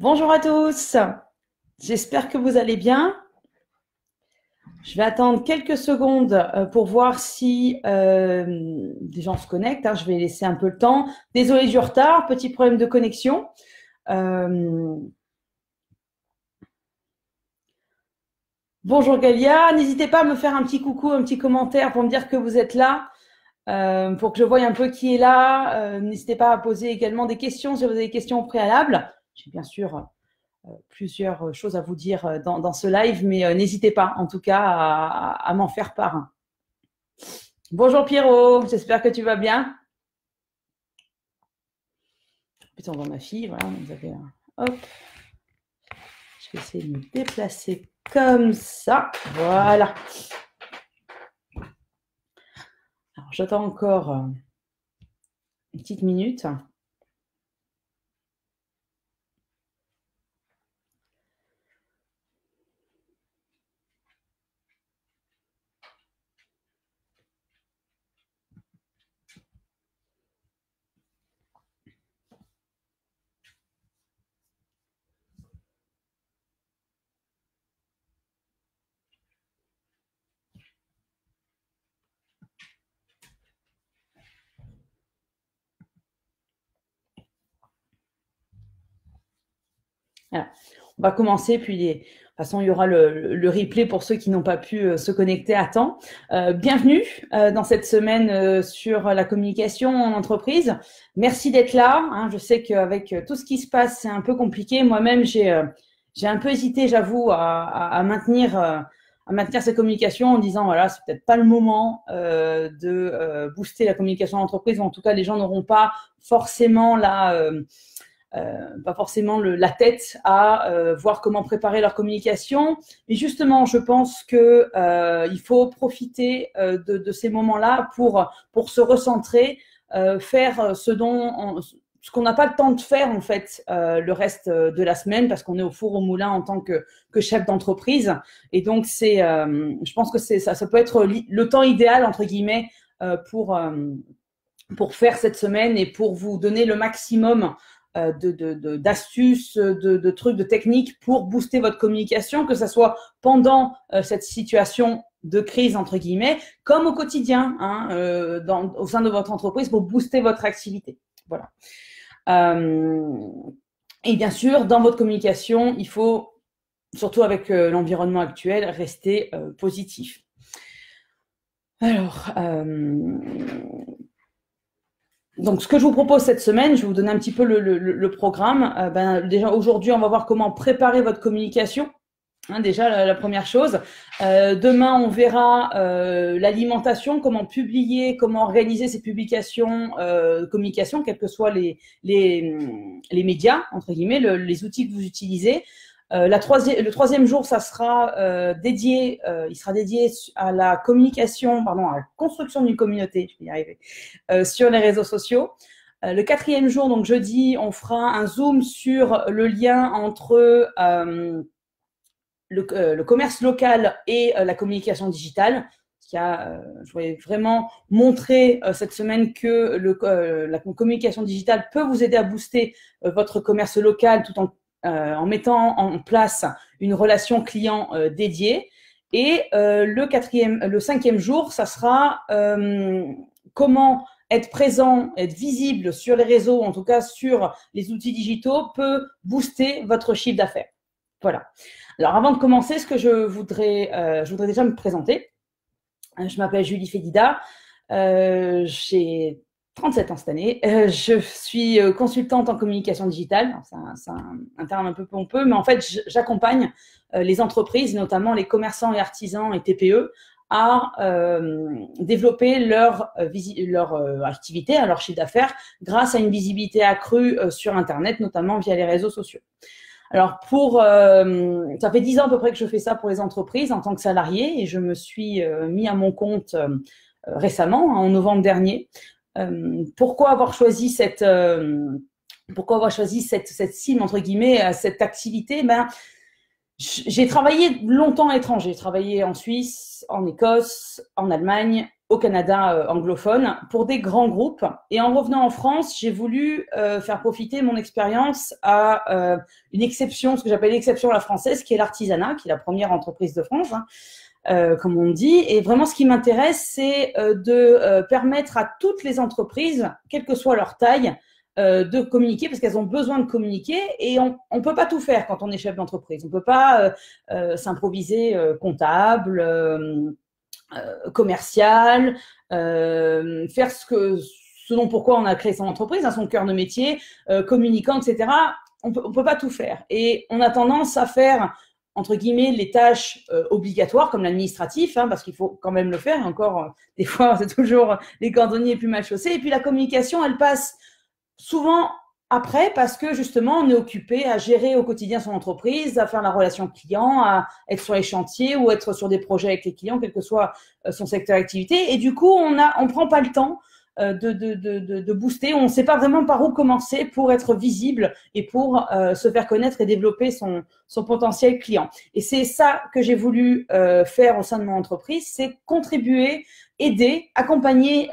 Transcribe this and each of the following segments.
Bonjour à tous, j'espère que vous allez bien. Je vais attendre quelques secondes euh, pour voir si euh, des gens se connectent. Hein. Je vais laisser un peu le temps. Désolé du retard, petit problème de connexion. Euh, bonjour Galia, n'hésitez pas à me faire un petit coucou, un petit commentaire pour me dire que vous êtes là. Pour que je voie un peu qui est là. N'hésitez pas à poser également des questions si vous avez des questions au préalable. J'ai bien sûr euh, plusieurs choses à vous dire dans, ce live, mais n'hésitez pas en tout cas à, m'en faire part. Bonjour Pierrot, j'espère que tu vas bien. Putain, on voit ma fille, voilà, vous avez un... Hop. Je vais essayer de me déplacer comme ça. Voilà. j'attends encore euh, une petite minute. On va commencer, puis de toute façon, il y aura le, replay pour ceux qui n'ont pas pu euh, se connecter à temps. Euh, bienvenue euh, dans cette semaine sur la communication en entreprise. Merci d'être là. Hein. Je sais qu'avec tout ce qui se passe, c'est un peu compliqué. Moi-même, j'ai un peu hésité, j'avoue, à, maintenir à maintenir cette communication en disant voilà c'est peut-être pas le moment de booster la communication en entreprise ou en tout cas les gens n'auront pas forcément la pas forcément le, la tête à euh, voir comment préparer leur communication. Mais justement, je pense que euh, il faut profiter de, de, ces moments-là pour pour se recentrer, faire ce dont ce qu'on n'a pas le temps de faire en fait le reste de la semaine parce qu'on est au four au moulin en tant que, que chef d'entreprise et donc c'est je pense que c'est ça ça peut être le temps idéal entre guillemets pour pour faire cette semaine et pour vous donner le maximum euh, d'astuces, de, de, trucs, de techniques pour booster votre communication, que ce soit pendant euh, cette situation de crise, entre guillemets, comme au quotidien, hein, euh, au sein de votre entreprise, pour booster votre activité. Voilà. et bien sûr, dans votre communication, il faut, surtout avec l'environnement actuel, rester positif. Alors, donc, ce que je vous propose cette semaine, je vais vous donner un petit peu le, programme. Euh, ben, déjà, aujourd'hui, on va voir comment préparer votre communication. Hein, déjà, la, première chose. Euh, demain, on verra euh, l'alimentation, comment publier, comment organiser ces publications, communication, quels que soient les, les, les médias, entre guillemets, les outils que vous utilisez. Euh, la troisième, le troisième jour, ça sera euh, dédié, euh, il sera dédié à la communication, pardon, à la construction d'une communauté, je vais y arriver, sur les réseaux sociaux. le quatrième jour, donc jeudi, on fera un zoom sur le lien entre le, commerce local et la communication digitale. Qui a, je voulais vraiment montrer cette semaine que le, la communication digitale peut vous aider à booster votre commerce local tout en euh, en mettant en place une relation client euh, dédiée. Et euh, le quatrième, le cinquième jour, ça sera comment être présent, être visible sur les réseaux, en tout cas sur les outils digitaux, peut booster votre chiffre d'affaires. Voilà. Alors avant de commencer, ce que je voudrais, je voudrais déjà me présenter. Je m'appelle Julie Fédida. J'ai 37 ans cette année. Euh, je suis euh, consultante en communication digitale. C'est un, terme un peu pompeux, mais en fait, j'accompagne euh, les entreprises, notamment les commerçants et artisans et TPE, à développer leur, leur activité, leur chiffre d'affaires, grâce à une visibilité accrue sur Internet, notamment via les réseaux sociaux. Alors pour, ça fait dix ans à peu près que je fais ça pour les entreprises en tant que salarié et je me suis mis à mon compte récemment, en novembre dernier, euh, pourquoi avoir choisi cette euh, pourquoi avoir choisi cette, cette cible, entre guillemets, cette activité? Ben, J'ai travaillé longtemps à l'étranger. J'ai travaillé en Suisse, en Écosse, en Allemagne, au Canada anglophone pour des grands groupes. Et en revenant en France, j'ai voulu faire profiter mon expérience à une exception, ce que j'appelle l'exception à la française, qui est l'artisanat, qui est la première entreprise de France. Hein. Euh, comme on dit. Et vraiment, ce qui m'intéresse, c'est euh, de euh, permettre à toutes les entreprises, quelle que soit leur taille, de communiquer parce qu'elles ont besoin de communiquer et on ne peut pas tout faire quand on est chef d'entreprise. On ne peut pas s'improviser comptable, commercial, faire ce que ce dont pourquoi on a créé son entreprise, à son cœur de métier, communicant, etc. On on peut pas tout faire. Et on a tendance à faire entre guillemets, les tâches euh, obligatoires comme l'administratif, hein, parce qu'il faut quand même le faire. Et encore, euh, des fois, c'est toujours les cordonniers plus mal chaussés. Et puis la communication, elle passe souvent après parce que justement, on est occupé à gérer au quotidien son entreprise, à faire la relation client, à être sur les chantiers ou être sur des projets avec les clients, quel que soit euh, son secteur d'activité. Et du coup, on a, on prend pas le temps euh, de, de, de, de, booster. On ne sait pas vraiment par où commencer pour être visible et pour euh, se faire connaître et développer son, son potentiel client. Et c'est ça que j'ai voulu euh, faire au sein de mon entreprise, c'est contribuer, aider, accompagner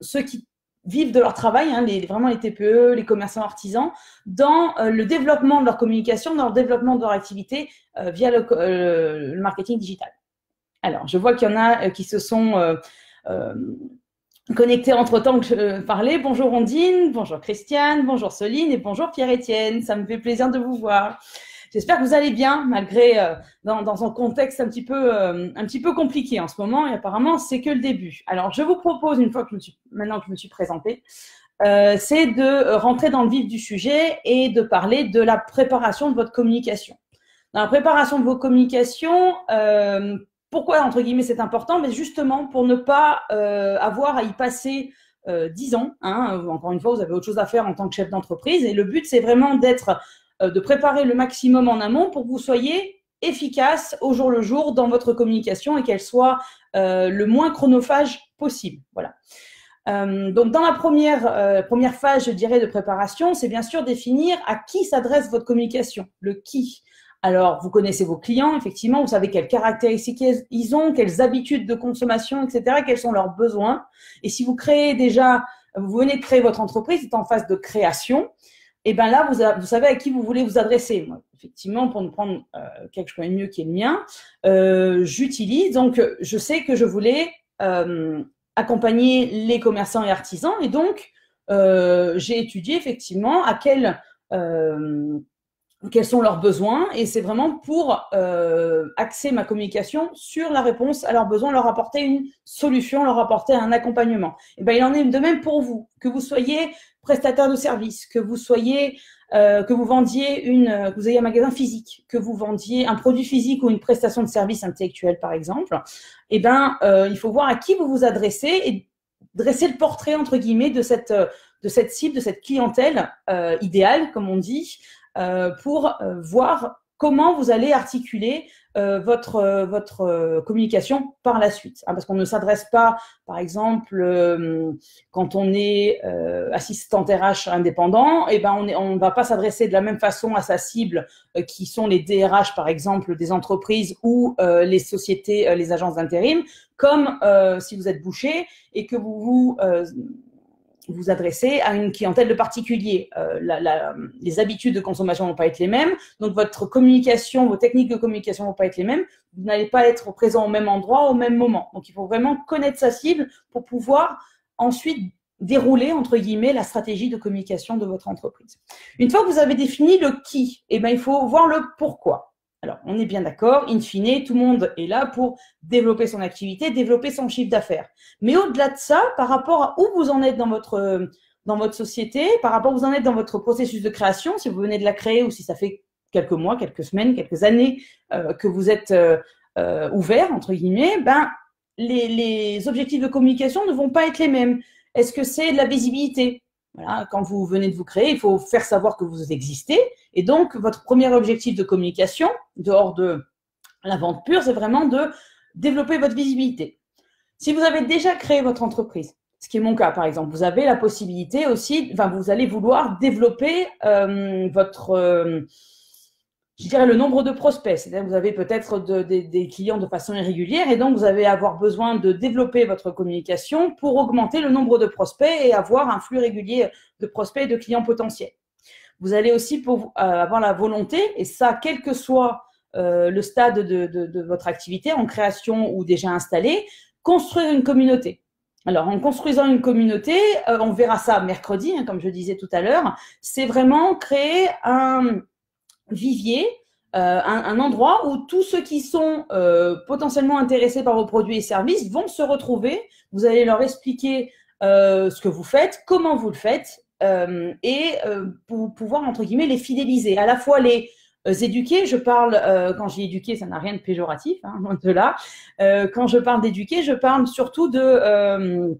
ceux qui vivent de leur travail, hein, vraiment les TPE, les commerçants artisans, dans le développement de leur communication, dans le développement de leur activité via le, marketing digital. Alors, je vois qu'il y en a qui se sont connectés entre temps que je parlais. Bonjour Ondine, bonjour Christiane, bonjour Soline et bonjour Pierre-Étienne. Ça me fait plaisir de vous voir. J'espère que vous allez bien malgré euh, dans, dans, un contexte un petit peu euh, un petit peu compliqué en ce moment et apparemment c'est que le début. Alors je vous propose une fois que je me suis maintenant que je me suis présentée, euh, c'est de rentrer dans le vif du sujet et de parler de la préparation de votre communication. Dans la préparation de vos communications, euh, pourquoi, entre guillemets, c'est important Mais justement, pour ne pas euh, avoir à y passer euh, dix ans. Hein. Encore une fois, vous avez autre chose à faire en tant que chef d'entreprise. Et le but, c'est vraiment d'être, euh, de préparer le maximum en amont pour que vous soyez efficace au jour le jour dans votre communication et qu'elle soit le moins chronophage possible. Voilà. donc, dans la première, première phase, je dirais, de préparation, c'est bien sûr définir à qui s'adresse votre communication, le qui. Alors, vous connaissez vos clients, effectivement, vous savez quelles caractéristiques ils ont, quelles habitudes de consommation, etc., quels sont leurs besoins. Et si vous créez déjà, vous venez de créer votre entreprise, c'est en phase de création, et bien là, vous, savez à qui vous voulez vous adresser. Effectivement, pour ne prendre euh, quelque chose de mieux qui est le mien, euh, j'utilise, donc je sais que je voulais euh, accompagner les commerçants et artisans, et donc j'ai étudié effectivement à quel quels sont leurs besoins et c'est vraiment pour euh, axer ma communication sur la réponse à leurs besoins, leur apporter une solution, leur apporter un accompagnement. Et ben il en est de même pour vous, que vous soyez prestataire de service, que vous soyez euh, que vous vendiez une, que vous ayez un magasin physique, que vous vendiez un produit physique ou une prestation de service intellectuel par exemple. Et ben euh, il faut voir à qui vous vous adressez et dresser le portrait entre guillemets de cette de cette cible, de cette clientèle euh, idéale, comme on dit, euh, pour euh, voir comment vous allez articuler euh, votre, votre communication par la suite. Hein, parce qu'on ne s'adresse pas, par exemple, quand on est assistant RH indépendant, et eh ben on ne on va pas s'adresser de la même façon à sa cible, qui sont les DRH, par exemple, des entreprises ou les sociétés, les agences d'intérim, comme si vous êtes boucher et que vous vous vous adressez à une clientèle de particuliers. Euh, les habitudes de consommation vont pas être les mêmes, donc votre communication, vos techniques de communication vont pas être les mêmes. Vous n'allez pas être présent au même endroit au même moment. Donc il faut vraiment connaître sa cible pour pouvoir ensuite dérouler entre guillemets la stratégie de communication de votre entreprise. Une fois que vous avez défini le qui, eh ben il faut voir le pourquoi. Alors, on est bien d'accord, in fine, tout le monde est là pour développer son activité, développer son chiffre d'affaires. Mais au-delà de ça, par rapport à où vous en êtes dans votre, société, par rapport à où vous en êtes dans votre processus de création, si vous venez de la créer ou si ça fait quelques mois, quelques semaines, quelques années euh, que vous êtes euh, euh, ouvert, entre guillemets, ben, les, les objectifs de communication ne vont pas être les mêmes. Est-ce que c'est de la visibilité? Voilà, quand vous venez de vous créer, il faut faire savoir que vous existez. Et donc, votre premier objectif de communication, dehors de la vente pure, c'est vraiment de développer votre visibilité. Si vous avez déjà créé votre entreprise, ce qui est mon cas par exemple, vous avez la possibilité aussi, enfin, vous allez vouloir développer euh, votre, euh, je dirais, le nombre de prospects. C'est-à-dire que vous avez peut-être des clients de façon irrégulière et donc vous allez avoir besoin de développer votre communication pour augmenter le nombre de prospects et avoir un flux régulier de prospects et de clients potentiels. Vous allez aussi pour, euh, avoir la volonté, et ça, quel que soit euh, le stade de, votre activité, en création ou déjà installé, construire une communauté. Alors, en construisant une communauté, euh, on verra ça mercredi, hein, comme je disais tout à l'heure, c'est vraiment créer un, vivier, euh, un, endroit où tous ceux qui sont euh, potentiellement intéressés par vos produits et services vont se retrouver. Vous allez leur expliquer euh, ce que vous faites, comment vous le faites, et pour pouvoir, entre guillemets, les fidéliser. À la fois les éduquer, je parle, quand j'ai éduqué, ça n'a rien de péjoratif, hein, de là. quand je parle d'éduquer, je parle surtout de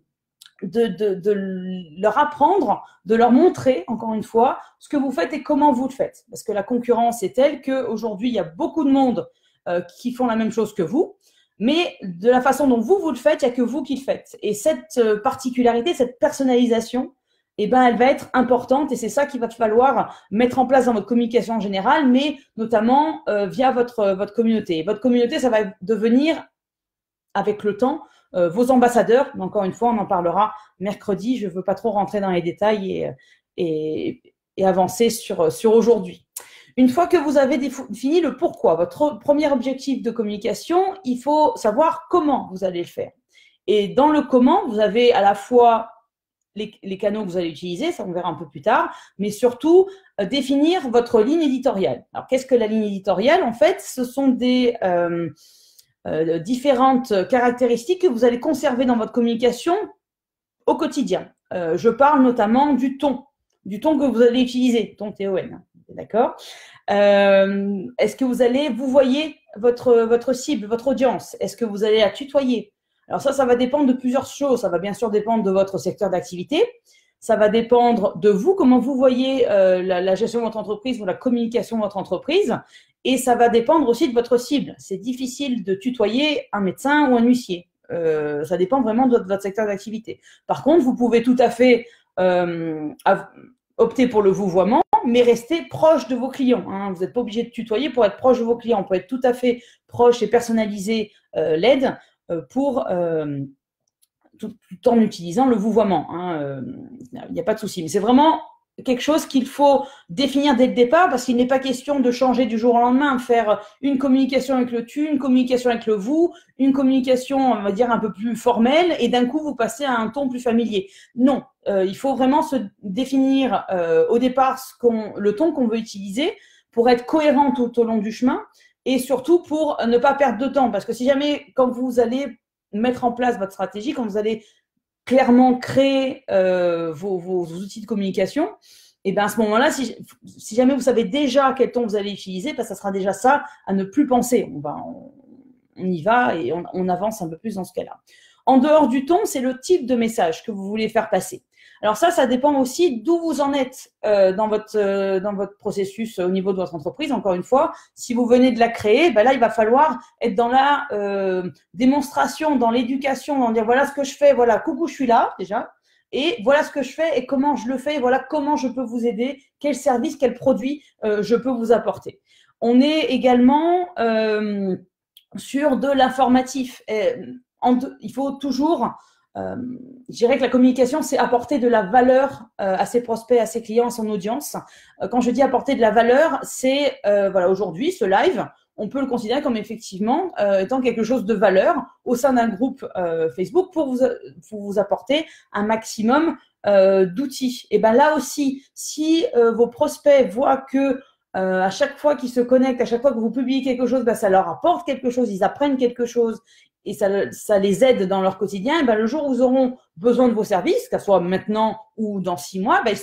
de, leur apprendre, de leur montrer, encore une fois, ce que vous faites et comment vous le faites. Parce que la concurrence est telle qu'aujourd'hui, il y a beaucoup de monde euh, qui font la même chose que vous, mais de la façon dont vous, vous le faites, il n'y a que vous qui le faites. Et cette euh, particularité, cette personnalisation, eh ben, elle va être importante et c'est ça qu'il va falloir mettre en place dans votre communication en général, mais notamment euh, via votre, votre communauté. Votre communauté, ça va devenir, avec le temps, euh, vos ambassadeurs. Encore une fois, on en parlera mercredi. Je ne veux pas trop rentrer dans les détails et, et, avancer sur, sur aujourd'hui. Une fois que vous avez défini le pourquoi, votre premier objectif de communication, il faut savoir comment vous allez le faire. Et dans le comment, vous avez à la fois les, canaux que vous allez utiliser, ça on verra un peu plus tard, mais surtout euh, définir votre ligne éditoriale. Alors qu'est-ce que la ligne éditoriale? En fait, ce sont des, euh, euh, différentes caractéristiques que vous allez conserver dans votre communication au quotidien. Je parle notamment du ton, du ton que vous allez utiliser, ton TON. D'accord? Est-ce que vous allez, vous voyez votre cible, votre audience? Est-ce que vous allez la tutoyer? Alors ça, ça va dépendre de plusieurs choses. Ça va bien sûr dépendre de votre secteur d'activité. Ça va dépendre de vous, comment vous voyez la, la, gestion de votre entreprise ou la communication de votre entreprise. Et ça va dépendre aussi de votre cible. C'est difficile de tutoyer un médecin ou un huissier. Euh, ça dépend vraiment de votre secteur d'activité. Par contre, vous pouvez tout à fait euh, opter pour le vouvoiement, mais rester proche de vos clients. Hein. Vous n'êtes pas obligé de tutoyer pour être proche de vos clients. On peut être tout à fait proche et personnaliser euh, l'aide euh, pour tout, en utilisant le vouvoiement. Hein. Il n'y a pas de souci. Mais c'est vraiment quelque chose qu'il faut définir dès le départ parce qu'il n'est pas question de changer du jour au lendemain, faire une communication avec le tu, une communication avec le vous, une communication, on va dire, un peu plus formelle et d'un coup vous passez à un ton plus familier. Non, euh, il faut vraiment se définir euh, au départ le ton qu'on veut utiliser pour être cohérent tout au long du chemin et surtout pour ne pas perdre de temps parce que si jamais quand vous allez mettre en place votre stratégie, quand vous allez clairement créer euh, vos, outils de communication, et bien à ce moment-là, si, jamais vous savez déjà quel ton vous allez utiliser, ben ça sera déjà ça à ne plus penser. On, va, on, y va et on, avance un peu plus dans ce cas-là. En dehors du ton, c'est le type de message que vous voulez faire passer. Alors ça, ça dépend aussi d'où vous en êtes euh, dans votre euh, dans votre processus au niveau de votre entreprise. Encore une fois, si vous venez de la créer, ben là, il va falloir être dans la euh, démonstration, dans l'éducation, dans dire voilà ce que je fais, voilà coucou, je suis là déjà, et voilà ce que je fais et comment je le fais, et voilà comment je peux vous aider, quel service, quel produit je peux vous apporter. On est également sur de l'informatif. Il faut toujours euh, je dirais que la communication, c'est apporter de la valeur euh, à ses prospects, à ses clients, à son audience. Euh, quand je dis apporter de la valeur, c'est euh, voilà aujourd'hui ce live, on peut le considérer comme effectivement étant quelque chose de valeur au sein d'un groupe Facebook pour vous, pour vous apporter un maximum d'outils. Et ben là aussi, si vos prospects voient que à chaque fois qu'ils se connectent, à chaque fois que vous publiez quelque chose, ben ça leur apporte quelque chose, ils apprennent quelque chose, et ça, ça, les aide dans leur quotidien, et ben, le jour où ils auront besoin de vos services, que ce soit maintenant ou dans six mois, ben,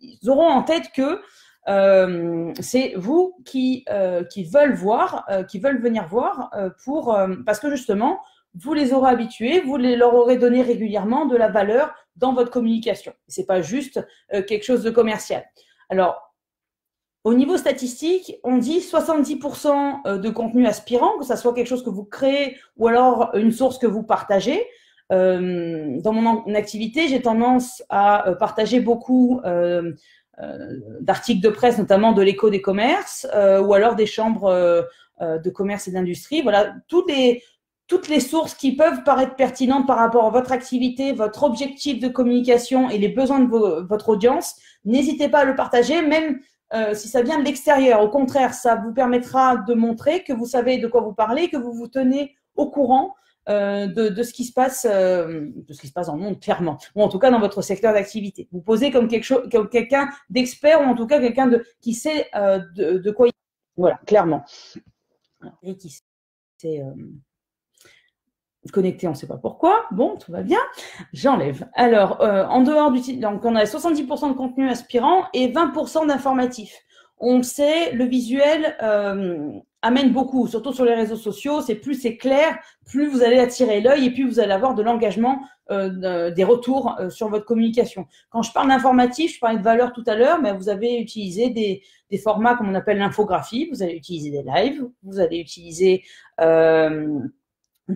ils, auront en tête que euh, c'est vous qui, euh, qui veulent voir, euh, qui veulent venir voir pour parce que justement vous les aurez habitués, vous leur aurez donné régulièrement de la valeur dans votre communication. C'est pas juste quelque chose de commercial. Alors au niveau statistique, on dit 70% euh, de contenu aspirant, que ce soit quelque chose que vous créez ou alors une source que vous partagez. Euh, dans mon activité, j'ai tendance à euh, partager beaucoup d'articles de presse, notamment de l'écho des commerces, ou alors des chambres de commerce et d'industrie. Voilà, toutes les, toutes les sources qui peuvent paraître pertinentes par rapport à votre activité, votre objectif de communication et les besoins de votre audience. N'hésitez pas à le partager, même euh, si ça vient de l'extérieur. Au contraire, ça vous permettra de montrer que vous savez de quoi vous parlez, que vous vous tenez au courant euh, de, ce qui se passe, euh, de ce qui se passe dans le monde, clairement, ou en tout cas dans votre secteur d'activité. Vous posez comme quelque chose, comme quelqu'un d'expert, ou en tout cas quelqu'un de qui sait de, de, quoi. Il... Voilà, clairement. Et qui sait connecté, on ne sait pas pourquoi. Bon, tout va bien. J'enlève. Alors, euh, en dehors du donc on a 70% de contenu aspirant et 20% d'informatif. On sait, le visuel euh, amène beaucoup, surtout sur les réseaux sociaux. C'est plus c'est clair, plus vous allez attirer l'œil et plus vous allez avoir de l'engagement, euh, des retours sur votre communication. Quand je parle d'informatif, je parlais de valeur tout à l'heure, mais vous avez utilisé des, des formats comme on appelle l'infographie. Vous allez utiliser des lives, vous allez utiliser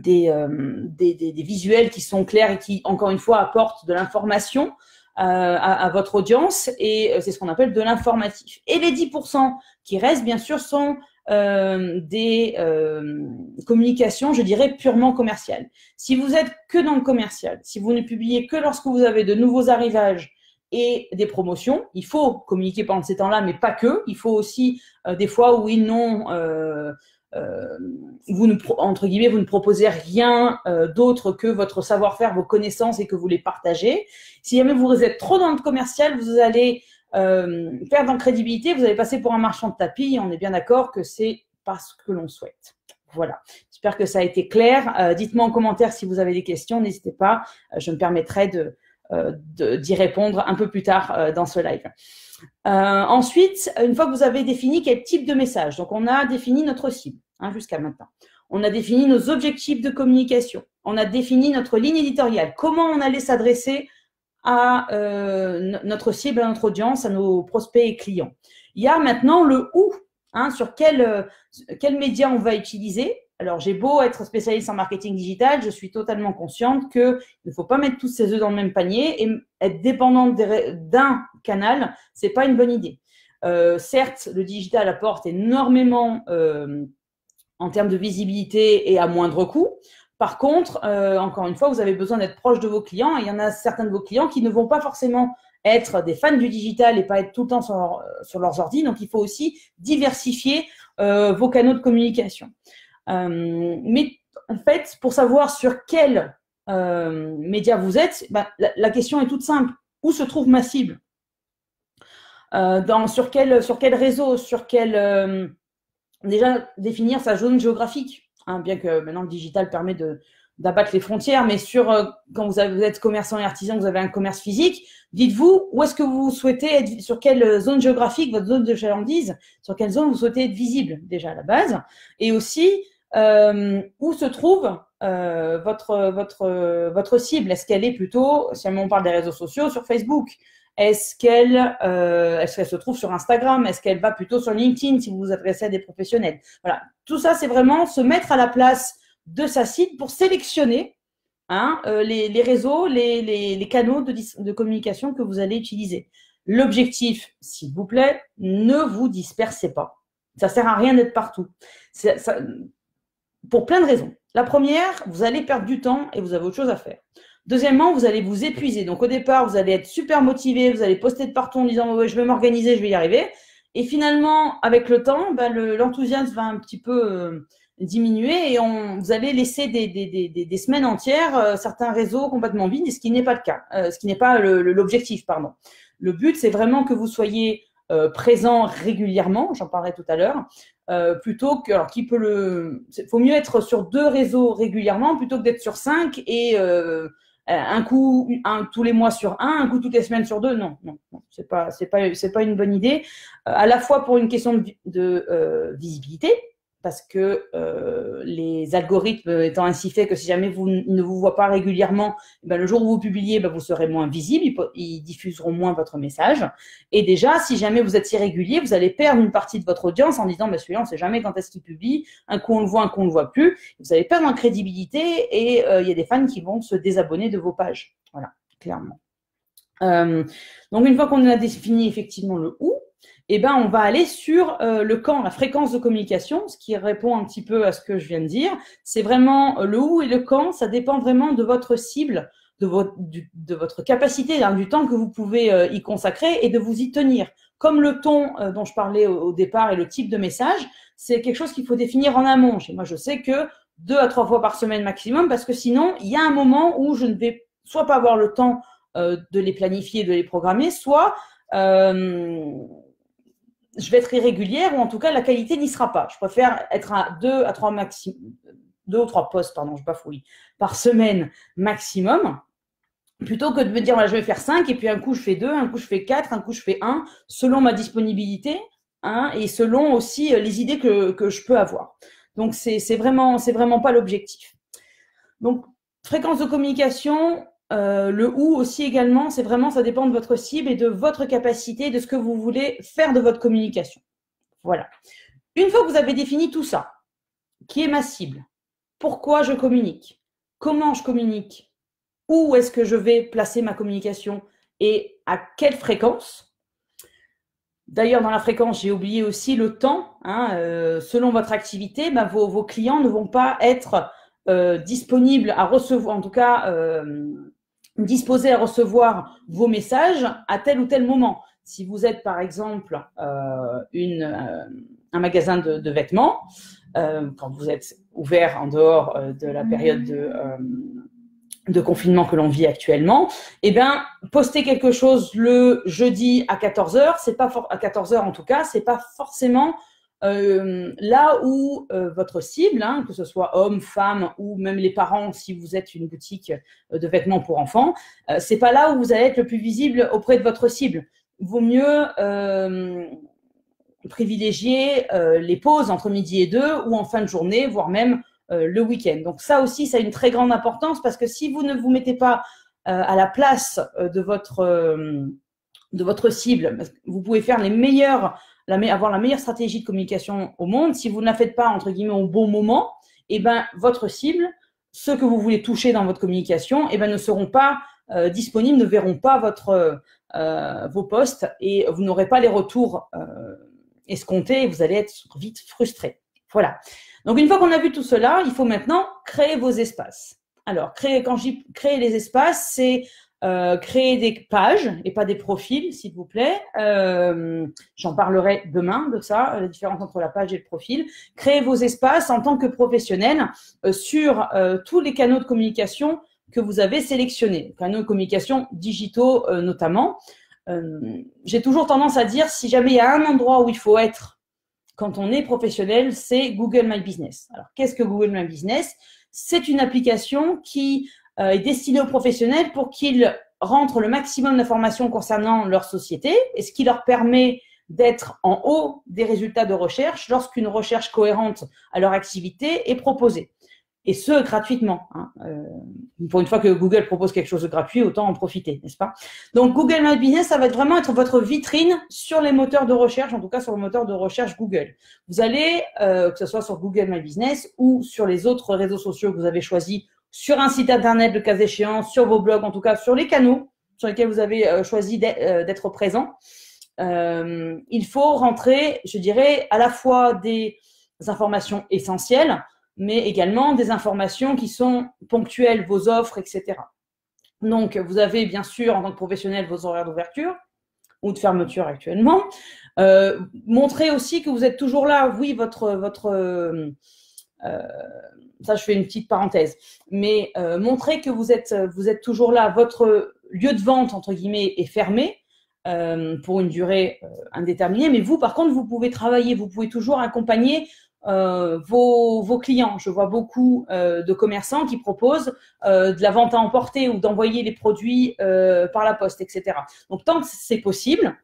euh, des, des, des, visuels qui sont clairs et qui, encore une fois, apportent de l'information euh, à, à, votre audience. Et euh, c'est ce qu'on appelle de l'informatif. Et les 10% qui restent, bien sûr, sont euh, des euh, communications, je dirais, purement commerciales. Si vous êtes que dans le commercial, si vous ne publiez que lorsque vous avez de nouveaux arrivages et des promotions, il faut communiquer pendant ces temps-là, mais pas que. Il faut aussi des fois où ils n'ont euh, vous ne, entre guillemets, vous ne proposez rien euh, d'autre que votre savoir-faire, vos connaissances et que vous les partagez. Si jamais vous êtes trop dans le commercial, vous allez euh, perdre en crédibilité, vous allez passer pour un marchand de tapis. On est bien d'accord que c'est pas ce que l'on souhaite. Voilà. J'espère que ça a été clair. Dites-moi en commentaire si vous avez des questions. N'hésitez pas. je me permettrai de, d'y répondre un peu plus tard dans ce live. Euh, ensuite, une fois que vous avez défini quel type de message, donc on a défini notre cible hein, jusqu'à maintenant. On a défini nos objectifs de communication. On a défini notre ligne éditoriale. Comment on allait s'adresser à euh, notre cible, à notre audience, à nos prospects et clients. Il y a maintenant le où, hein, sur quel, euh, quel média on va utiliser, alors, j'ai beau être spécialiste en marketing digital, je suis totalement consciente qu'il ne faut pas mettre tous ses œufs dans le même panier et être dépendante d'un canal, c'est pas une bonne idée. Euh, certes, le digital apporte énormément euh, en termes de visibilité et à moindre coût. Par contre, euh, encore une fois, vous avez besoin d'être proche de vos clients et il y en a certains de vos clients qui ne vont pas forcément être des fans du digital et pas être tout le temps sur, sur leurs ordi. Donc, il faut aussi diversifier vos canaux de communication. Euh, mais en fait, pour savoir sur quel euh, média vous êtes, bah, la, question est toute simple. Où se trouve ma cible? Euh, dans, sur, quel, sur quel réseau Sur quel. déjà, définir sa zone géographique. Hein, bien que maintenant le digital permet de, d'abattre les frontières, mais sur quand vous, êtes commerçant et artisan, vous avez un commerce physique, dites-vous où est-ce que vous souhaitez être, sur quelle zone géographique, votre zone de chalandise, sur quelle zone vous souhaitez être visible déjà à la base, et aussi euh, où se trouve euh, votre, votre, votre cible? Est-ce qu'elle est plutôt, si on parle des réseaux sociaux, sur Facebook? Est-ce qu'elle euh, est qu'elle se trouve sur Instagram? Est-ce qu'elle va plutôt sur LinkedIn si vous vous adressez à des professionnels? Voilà, tout ça, c'est vraiment se mettre à la place de sa cible pour sélectionner hein, euh, les, les, réseaux, les, les, les canaux de, de communication que vous allez utiliser. L'objectif, s'il vous plaît, ne vous dispersez pas. Ça sert à rien d'être partout. Ça, pour plein de raisons. La première, vous allez perdre du temps et vous avez autre chose à faire. Deuxièmement, vous allez vous épuiser. Donc au départ, vous allez être super motivé, vous allez poster de partout en disant je vais m'organiser, je vais y arriver. Et finalement, avec le temps, ben, l'enthousiasme va un petit peu euh, diminuer et vous allez laisser des semaines entières euh, certains réseaux complètement vides, ce qui n'est pas le cas, euh, ce qui n'est pas l'objectif, pardon. Le but, c'est vraiment que vous soyez présent régulièrement, j'en parlerai tout à l'heure, euh, plutôt que, alors qui peut le, faut mieux être sur deux réseaux régulièrement plutôt que d'être sur cinq et euh, un coup, un tous les mois sur un, un coup toutes les semaines sur deux. Non, non, c'est pas, c'est pas, c'est pas une bonne idée. Euh, à la fois pour une question de, de euh, visibilité, parce que euh, les algorithmes étant ainsi faits que si jamais vous ne vous voient pas régulièrement, eh ben, le jour où vous publiez, ben, vous serez moins visible, ils, diffuseront moins votre message. Et déjà, si jamais vous êtes irrégulier, vous allez perdre une partie de votre audience en disant, ben, celui-là, on ne sait jamais quand est-ce qu'il publie, un coup on le voit, un coup on ne le voit plus. Vous allez perdre en crédibilité et euh, il y a des fans qui vont se désabonner de vos pages. Voilà, clairement. donc, une fois qu'on a défini effectivement le où, eh ben, on va aller sur le quand, la fréquence de communication, ce qui répond un petit peu à ce que je viens de dire. C'est vraiment le où et le quand, ça dépend vraiment de votre cible, de votre, de votre capacité, hein, du temps que vous pouvez y consacrer et de vous y tenir. Comme le ton dont je parlais au, départ et le type de message, c'est quelque chose qu'il faut définir en amont. Chez moi, je sais que deux à trois fois par semaine maximum, parce que sinon, il y a un moment où je ne vais soit pas avoir le temps euh, de les planifier, de les programmer, soit euh, je vais être irrégulière ou en tout cas la qualité n'y sera pas. Je préfère être à deux à trois maximum, deux ou trois postes, pardon, je bafouille, par semaine maximum, plutôt que de me dire je vais faire cinq et puis un coup je fais deux, un coup je fais quatre, un coup je fais un, selon ma disponibilité hein, et selon aussi les idées que, que je peux avoir. Donc, c'est vraiment, vraiment pas l'objectif. Donc, fréquence de communication, euh, le où aussi également, c'est vraiment, ça dépend de votre cible et de votre capacité, de ce que vous voulez faire de votre communication. Voilà. Une fois que vous avez défini tout ça, qui est ma cible, pourquoi je communique, comment je communique, où est-ce que je vais placer ma communication et à quelle fréquence, D'ailleurs, dans la fréquence, j'ai oublié aussi le temps. Hein, euh, selon votre activité, bah, vos, clients ne vont pas être euh, disponibles à recevoir, en tout cas euh, disposés à recevoir vos messages à tel ou tel moment. Si vous êtes par exemple une, un magasin de, vêtements, quand vous êtes ouvert en dehors de la période de de confinement que l'on vit actuellement, eh bien, poster quelque chose le jeudi à 14h, c'est pas à 14h en tout cas, c'est pas forcément euh, là où euh, votre cible, hein, que ce soit homme, femme ou même les parents, si vous êtes une boutique euh, de vêtements pour enfants, c'est pas là où vous allez être le plus visible auprès de votre cible. Vaut mieux privilégier les pauses entre midi et deux ou en fin de journée, voire même euh, le week-end. Donc ça aussi, ça a une très grande importance parce que si vous ne vous mettez pas euh, à la place euh, de votre de votre cible, vous pouvez faire les avoir la meilleure stratégie de communication au monde. Si vous ne la faites pas entre guillemets au bon moment, eh ben votre cible, ceux que vous voulez toucher dans votre communication, eh ben ne seront pas disponibles, ne verront pas votre vos posts et vous n'aurez pas les retours escomptés et vous allez être vite frustré. Voilà. Donc, une fois qu'on a vu tout cela, il faut maintenant créer vos espaces. Alors, créer, quand je dis créer les espaces, c'est euh, créer des pages et pas des profils, s'il vous plaît. Euh, j'en parlerai demain de ça, la différence entre la page et le profil. Créer vos espaces en tant que professionnel euh, sur tous les canaux de communication que vous avez sélectionnés, canaux de communication digitaux notamment. J'ai toujours tendance à dire, si jamais il y a un endroit où il faut être quand on est professionnel, c'est Google My Business. Alors, qu'est-ce que Google My Business? C'est une application qui euh, est destinée aux professionnels pour qu'ils rentrent le maximum d'informations concernant leur société et ce qui leur permet d'être en haut des résultats de recherche lorsqu'une recherche cohérente à leur activité est proposée et ce, gratuitement. Hein. Euh, pour une fois que Google propose quelque chose de gratuit, autant en profiter, n'est-ce pas? Donc, Google My Business, ça va vraiment être votre vitrine sur les moteurs de recherche, en tout cas sur le moteur de recherche Google. Vous allez, euh, que ce soit sur Google My Business ou sur les autres réseaux sociaux que vous avez choisis, sur un site internet de cas échéant, sur vos blogs, en tout cas sur les canaux sur lesquels vous avez euh, choisi d'être présent, il faut rentrer, je dirais, à la fois des informations essentielles, mais également des informations qui sont ponctuelles, vos offres, etc. Donc, vous avez bien sûr, en tant que professionnel, vos horaires d'ouverture ou de fermeture actuellement. Euh, montrez aussi que vous êtes toujours là. Oui, votre, euh, ça, je fais une petite parenthèse, mais euh, montrez que vous êtes, vous êtes toujours là. Votre lieu de vente entre guillemets est fermé. Euh, pour une durée euh, indéterminée, mais vous, par contre, vous pouvez travailler, vous pouvez toujours accompagner euh, vos, clients. Je vois beaucoup euh, de commerçants qui proposent euh, de la vente à emporter ou d'envoyer les produits euh, par la poste, etc. Donc tant que c'est possible,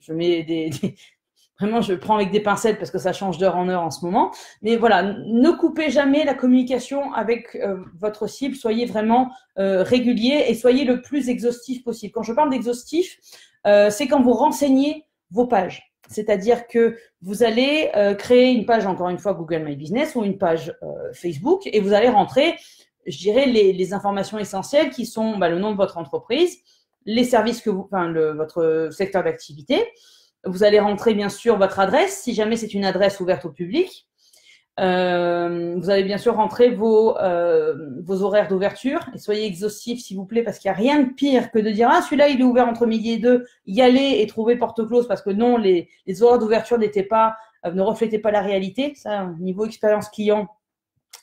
je mets des, vraiment je prends avec des pincettes parce que ça change d'heure en heure en ce moment. Mais voilà, ne coupez jamais la communication avec euh, votre cible. Soyez vraiment régulier et soyez le plus exhaustif possible. Quand je parle d'exhaustif, c'est quand vous renseignez vos pages. C'est-à-dire que vous allez euh, créer une page, encore une fois, Google My Business ou une page euh, Facebook et vous allez rentrer, je dirais, les, informations essentielles qui sont bah, le nom de votre entreprise, les services que vous, enfin, le, votre secteur d'activité. Vous allez rentrer bien sûr votre adresse, si jamais c'est une adresse ouverte au public. Euh, vous allez bien sûr rentrer vos, euh, vos horaires d'ouverture et soyez exhaustifs s'il vous plaît parce qu'il n'y a rien de pire que de dire ah celui-là il est ouvert entre midi et deux, y aller et trouver porte close parce que non les, les horaires d'ouverture n'étaient pas euh, ne reflétaient pas la réalité. Ça niveau expérience client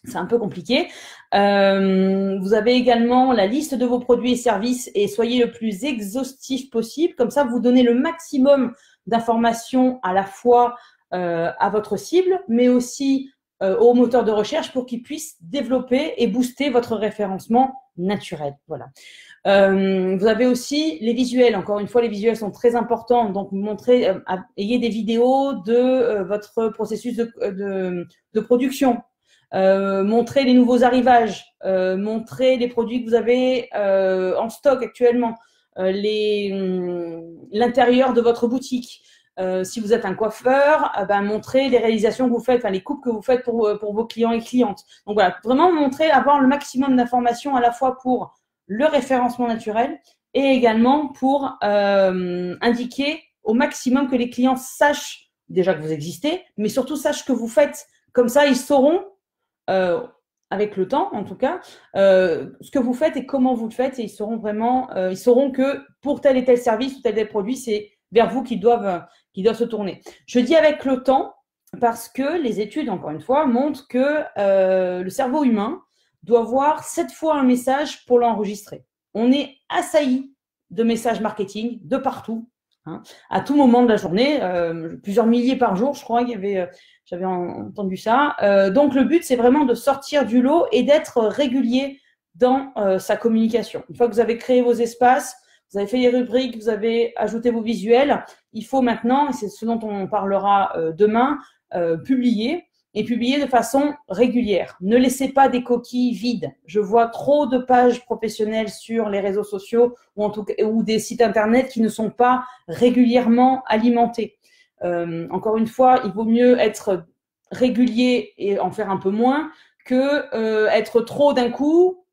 c'est un peu compliqué. Vous avez également la liste de vos produits et services et soyez le plus exhaustif possible. Comme ça, vous donnez le maximum d'informations à la fois euh, à votre cible, mais aussi euh, au moteur de recherche pour qu'ils puissent développer et booster votre référencement naturel. Voilà. Euh, vous avez aussi les visuels. Encore une fois, les visuels sont très importants. Donc, montrez, ayez des vidéos de votre processus de production. montrez les nouveaux arrivages. montrez les produits que vous avez en stock actuellement. Hum, l'intérieur de votre boutique. Euh, si vous êtes un coiffeur, euh, ben, montrer les réalisations que vous faites, les coupes que vous faites pour, euh, pour vos clients et clientes. Donc voilà, vraiment montrer, avoir le maximum d'informations à la fois pour le référencement naturel et également pour euh, indiquer au maximum que les clients sachent déjà que vous existez, mais surtout sachent que vous faites. Comme ça, ils sauront, euh, avec le temps en tout cas, euh, ce que vous faites et comment vous le faites, et ils sauront vraiment, ils sauront que pour tel et tel service ou tel et tel produit, c'est vers vous qu'ils doivent, doit se tourner. Je dis avec le temps parce que les études, encore une fois, montrent que euh, le cerveau humain doit voir sept fois un message pour l'enregistrer. On est assailli de messages marketing de partout, hein, à tout moment de la journée, euh, plusieurs milliers par jour, je crois y avait, euh, j'avais entendu ça. donc le but, c'est vraiment de sortir du lot et d'être régulier dans sa communication. Une fois que vous avez créé vos espaces, vous avez fait les rubriques, vous avez ajouté vos visuels. Il faut maintenant, et c'est ce dont on parlera euh, demain, euh, publier et publier de façon régulière. Ne laissez pas des coquilles vides. Je vois trop de pages professionnelles sur les réseaux sociaux ou, des sites internet qui ne sont pas régulièrement alimentés. Euh, encore une fois, il vaut mieux être régulier et en faire un peu moins que euh, être trop d'un coup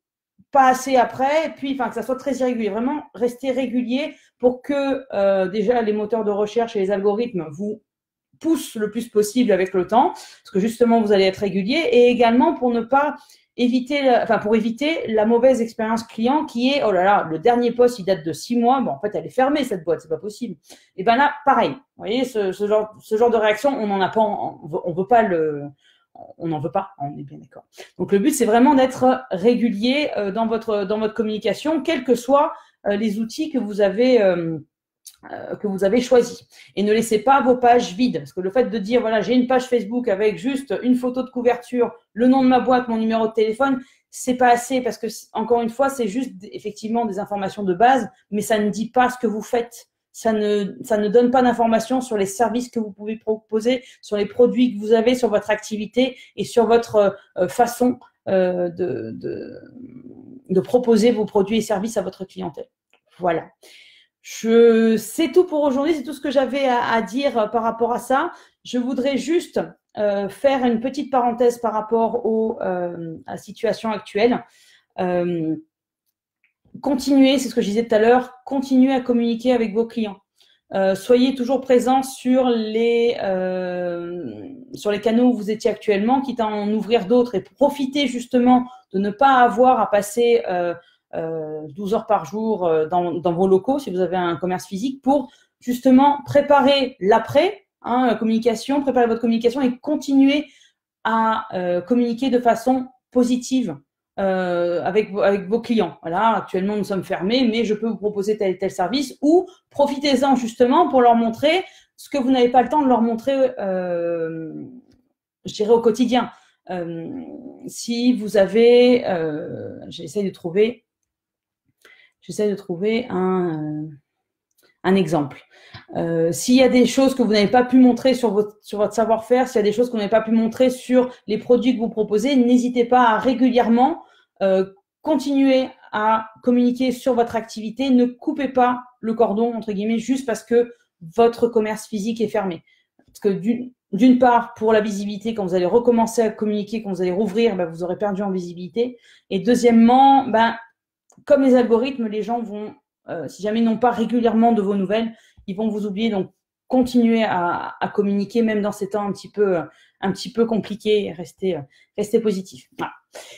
pas assez après, et puis enfin que ça soit très irrégulier. Vraiment rester régulier pour que euh, déjà les moteurs de recherche et les algorithmes vous poussent le plus possible avec le temps, parce que justement vous allez être régulier, et également pour ne pas éviter, enfin pour éviter la mauvaise expérience client qui est oh là là, le dernier poste il date de six mois, bon en fait elle est fermée cette boîte, c'est pas possible. Et ben là pareil, vous voyez ce, genre ce genre de réaction on n'en a pas, on veut, veut pas le on n'en veut pas, on est bien d'accord. Donc le but, c'est vraiment d'être régulier euh, dans votre dans votre communication, quels que soient euh, les outils que vous avez euh, que vous avez choisis. Et ne laissez pas vos pages vides, parce que le fait de dire voilà j'ai une page Facebook avec juste une photo de couverture, le nom de ma boîte, mon numéro de téléphone, c'est pas assez parce que encore une fois c'est juste effectivement des informations de base, mais ça ne dit pas ce que vous faites ça ne, donne pas d'informations sur les services que vous pouvez proposer, sur les produits que vous avez, sur votre activité et sur votre euh, façon euh, de, de, proposer vos produits et services à votre clientèle. Voilà. Je, c'est tout pour aujourd'hui, c'est tout ce que j'avais à, dire euh, par rapport à ça. Je voudrais juste euh, faire une petite parenthèse par rapport euh, à la situation actuelle. Continuez, c'est ce que je disais tout à l'heure, continuez à communiquer avec vos clients. Soyez toujours présents sur les canaux où vous étiez actuellement, quitte à en ouvrir d'autres et profitez justement de ne pas avoir à passer 12 euh, heures par jour euh, dans, vos locaux si vous avez un commerce physique pour justement préparer l'après hein, communication, préparer votre communication et continuer à communiquer de façon positive euh, avec, vos clients. Voilà, actuellement nous sommes fermés, mais je peux vous proposer tel et tel service ou profitez-en justement pour leur montrer ce que vous n'avez pas le temps de leur montrer, euh, je dirais, au quotidien. Euh, si vous avez, euh, j'essaie de trouver, j'essaie de trouver un, euh, un exemple. Euh, s'il y a des choses que vous n'avez pas pu montrer sur votre, sur votre savoir-faire, s'il y a des choses que vous n'avez pas pu montrer sur les produits que vous proposez, n'hésitez pas à régulièrement euh, continuer à communiquer sur votre activité. Ne coupez pas le cordon, entre guillemets, juste parce que votre commerce physique est fermé. Parce que d'une part, pour la visibilité, quand vous allez recommencer à communiquer, quand vous allez rouvrir, ben, vous aurez perdu en visibilité. Et deuxièmement, ben, comme les algorithmes, les gens vont si jamais ils n'ont pas régulièrement de vos nouvelles, ils vont vous oublier. Donc, continuez à, communiquer, même dans ces temps un petit peu, un petit peu compliqués, restez, restez positif.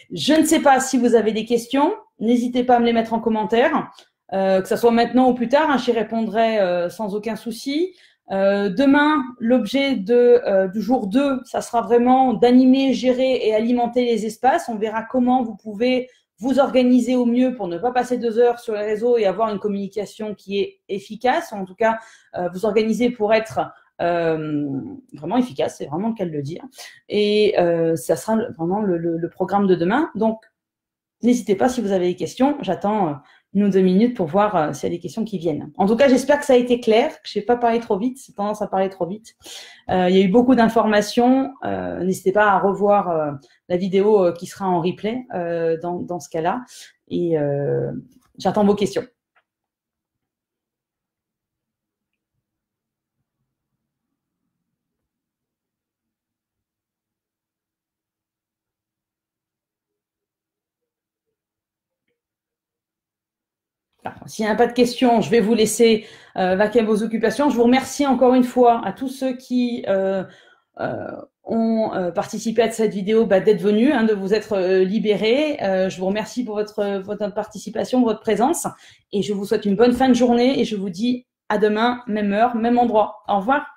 Je ne sais pas si vous avez des questions. N'hésitez pas à me les mettre en commentaire, que ce soit maintenant ou plus tard. Hein, J'y répondrai sans aucun souci. Euh, demain, l'objet de, euh, du jour 2, ça sera vraiment d'animer, gérer et alimenter les espaces. On verra comment vous pouvez vous organiser au mieux pour ne pas passer deux heures sur les réseaux et avoir une communication qui est efficace. En tout cas, euh, vous organiser pour être vraiment efficace, c'est vraiment le cas de le dire. Et ça sera vraiment le, le programme de demain. Donc, n'hésitez pas si vous avez des questions. J'attends une ou deux minutes pour voir euh, s'il y a des questions qui viennent. En tout cas, j'espère que ça a été clair, que je n'ai pas parlé trop vite, c'est tendance à parler trop vite. Euh, il y a eu beaucoup d'informations. Euh, n'hésitez pas à revoir la vidéo qui sera en replay dans, dans, ce cas-là. Et j'attends vos questions. S'il n'y a pas de questions, je vais vous laisser euh, vaquer vos occupations. Je vous remercie encore une fois à tous ceux qui euh, euh, ont participé à cette vidéo bah, d'être venus, hein, de vous être libérés. je vous remercie pour votre, votre participation, votre présence. Et je vous souhaite une bonne fin de journée et je vous dis à demain, même heure, même endroit. Au revoir.